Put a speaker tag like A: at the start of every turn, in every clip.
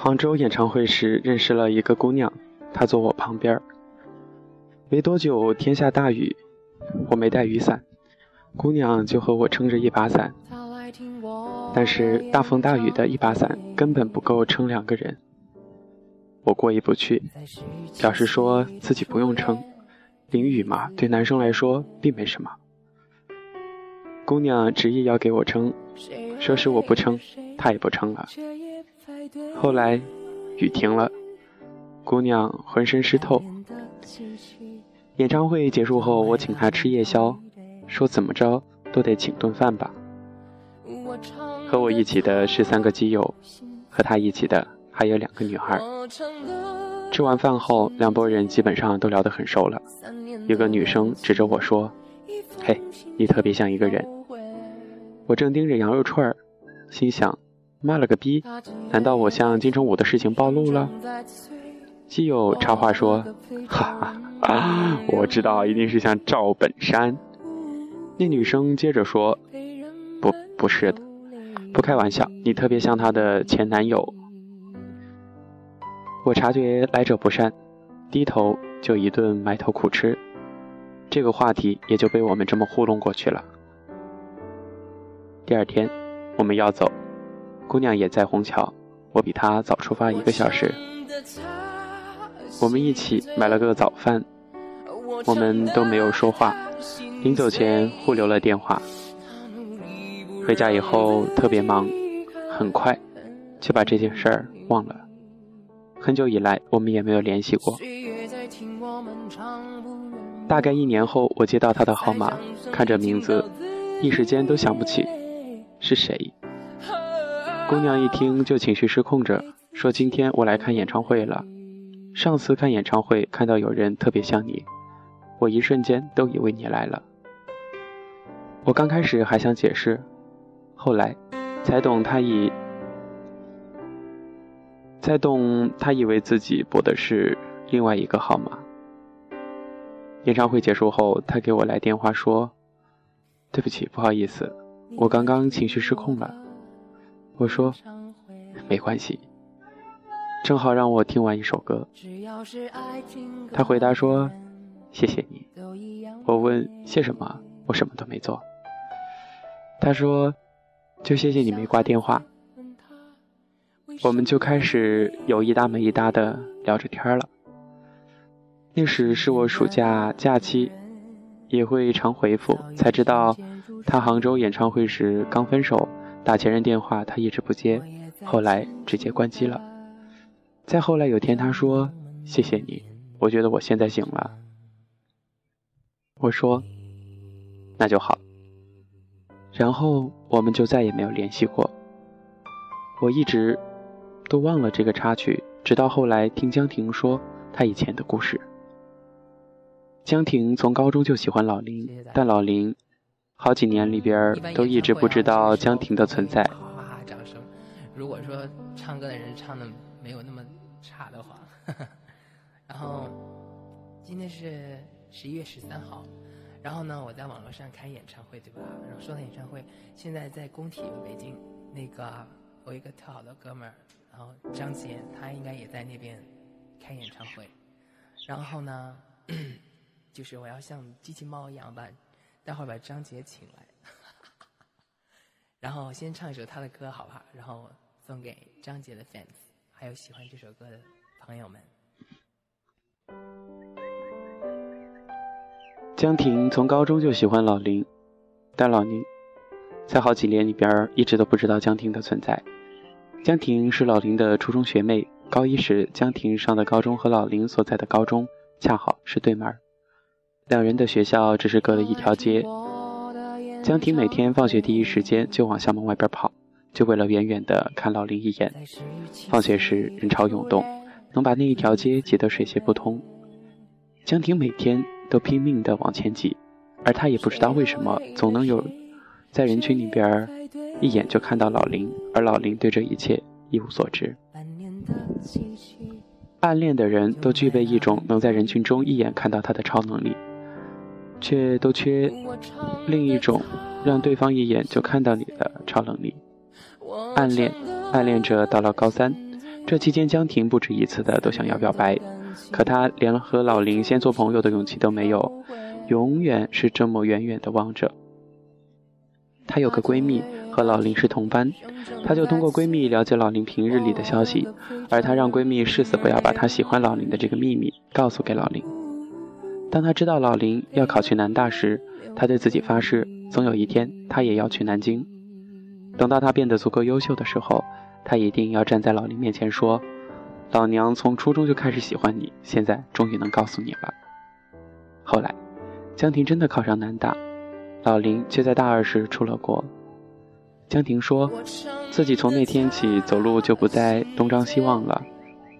A: 杭州演唱会时认识了一个姑娘，她坐我旁边。没多久，天下大雨，我没带雨伞，姑娘就和我撑着一把伞。但是大风大雨的一把伞根本不够撑两个人。我过意不去，表示说自己不用撑，淋雨嘛，对男生来说并没什么。姑娘执意要给我撑，说是我不撑，她也不撑了。后来雨停了，姑娘浑身湿透。演唱会结束后，我请她吃夜宵，说怎么着都得请顿饭吧。和我一起的是三个基友，和她一起的还有两个女孩。吃完饭后，两拨人基本上都聊得很熟了。有个女生指着我说：“嘿，你特别像一个人。”我正盯着羊肉串儿，心想：妈了个逼！难道我向金城武的事情暴露了？基友插话说：“哈哈，我知道一定是像赵本山。”那女生接着说：“不，不是的，不开玩笑，你特别像他的前男友。”我察觉来者不善，低头就一顿埋头苦吃，这个话题也就被我们这么糊弄过去了。第二天，我们要走，姑娘也在虹桥，我比她早出发一个小时。我们一起买了个早饭，我们都没有说话，临走前互留了电话。回家以后特别忙，很快就把这件事儿忘了。很久以来，我们也没有联系过。大概一年后，我接到她的号码，看着名字，一时间都想不起。是谁？姑娘一听就情绪失控着，说：“今天我来看演唱会了。上次看演唱会看到有人特别像你，我一瞬间都以为你来了。”我刚开始还想解释，后来才懂他以才懂他以为自己拨的是另外一个号码。演唱会结束后，他给我来电话说：“对不起，不好意思。”我刚刚情绪失控了，我说没关系，正好让我听完一首歌。他回答说谢谢你。我问谢什么？我什么都没做。他说就谢谢你没挂电话。我们就开始有一搭没一搭的聊着天了。那时是我暑假假期，也会常回复，才知道。他杭州演唱会时刚分手，打前任电话他一直不接，后来直接关机了。再后来有天他说：“谢谢你，我觉得我现在醒了。”我说：“那就好。”然后我们就再也没有联系过。我一直都忘了这个插曲，直到后来听江婷说她以前的故事。江婷从高中就喜欢老林，但老林。好几年里边都一直不知道江婷的存在。
B: 哈哈，掌声！如果说唱歌的人唱的没有那么差的话，然后今天是十一月十三号，然后呢，我在网络上开演唱会，对吧？然后说到演唱会，现在在工体北京那个我一个特好的哥们儿，然后张杰，他应该也在那边开演唱会。然后呢，就是我要像机器猫一样把。待会儿把张杰请来，然后先唱一首他的歌，好不好？然后送给张杰的 fans，还有喜欢这首歌的朋友们。
A: 江婷从高中就喜欢老林，但老林在好几年里边一直都不知道江婷的存在。江婷是老林的初中学妹，高一时江婷上的高中和老林所在的高中恰好是对门。两人的学校只是隔了一条街。江婷每天放学第一时间就往校门外边跑，就为了远远的看老林一眼。放学时人潮涌动，能把那一条街挤得水泄不通。江婷每天都拼命的往前挤，而她也不知道为什么总能有在人群里边一眼就看到老林，而老林对这一切一无所知。暗恋的人都具备一种能在人群中一眼看到他的超能力。却都缺另一种让对方一眼就看到你的超能力。暗恋，暗恋着到了高三，这期间，江婷不止一次的都想要表白，可她连和老林先做朋友的勇气都没有，永远是这么远远的望着。她有个闺蜜和老林是同班，她就通过闺蜜了解老林平日里的消息，而她让闺蜜誓死不要把她喜欢老林的这个秘密告诉给老林。当他知道老林要考去南大时，他对自己发誓，总有一天他也要去南京。等到他变得足够优秀的时候。他一定要站在老林面前说：“老娘从初中就开始喜欢你，现在终于能告诉你了。”后来，江婷真的考上南大，老林却在大二时出了国。江婷说自己从那天起走路就不再东张西望了，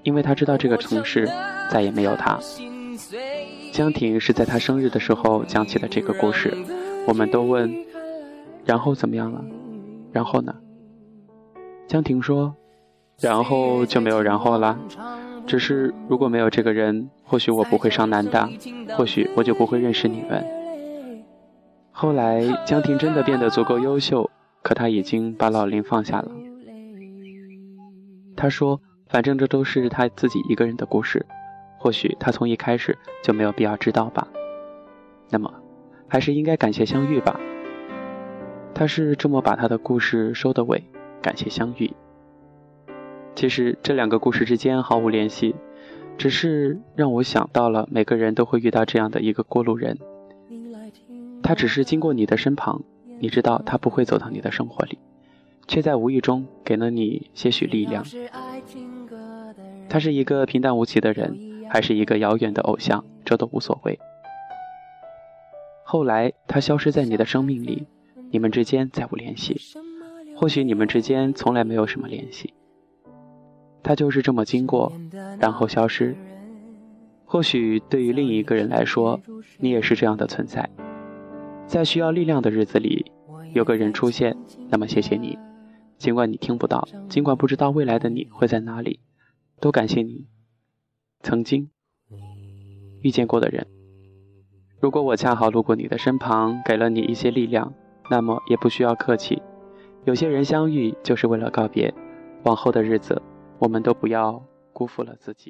A: 因为他知道这个城市再也没有他。江婷是在他生日的时候讲起了这个故事，我们都问：“然后怎么样了？然后呢？”江婷说：“然后就没有然后了，只是如果没有这个人，或许我不会上南大，或许我就不会认识你们。”后来，江婷真的变得足够优秀，可她已经把老林放下了。他说：“反正这都是他自己一个人的故事，或许他从一开始就没有必要知道吧。那么，还是应该感谢相遇吧。”他是这么把他的故事收的尾。感谢相遇。其实这两个故事之间毫无联系，只是让我想到了每个人都会遇到这样的一个过路人。他只是经过你的身旁，你知道他不会走到你的生活里，却在无意中给了你些许力量。他是一个平淡无奇的人，还是一个遥远的偶像，这都无所谓。后来他消失在你的生命里，你们之间再无联系。或许你们之间从来没有什么联系，他就是这么经过，然后消失。或许对于另一个人来说，你也是这样的存在，在需要力量的日子里，有个人出现，那么谢谢你。尽管你听不到，尽管不知道未来的你会在哪里，都感谢你曾经遇见过的人。如果我恰好路过你的身旁，给了你一些力量，那么也不需要客气。有些人相遇就是为了告别，往后的日子，我们都不要辜负了自己。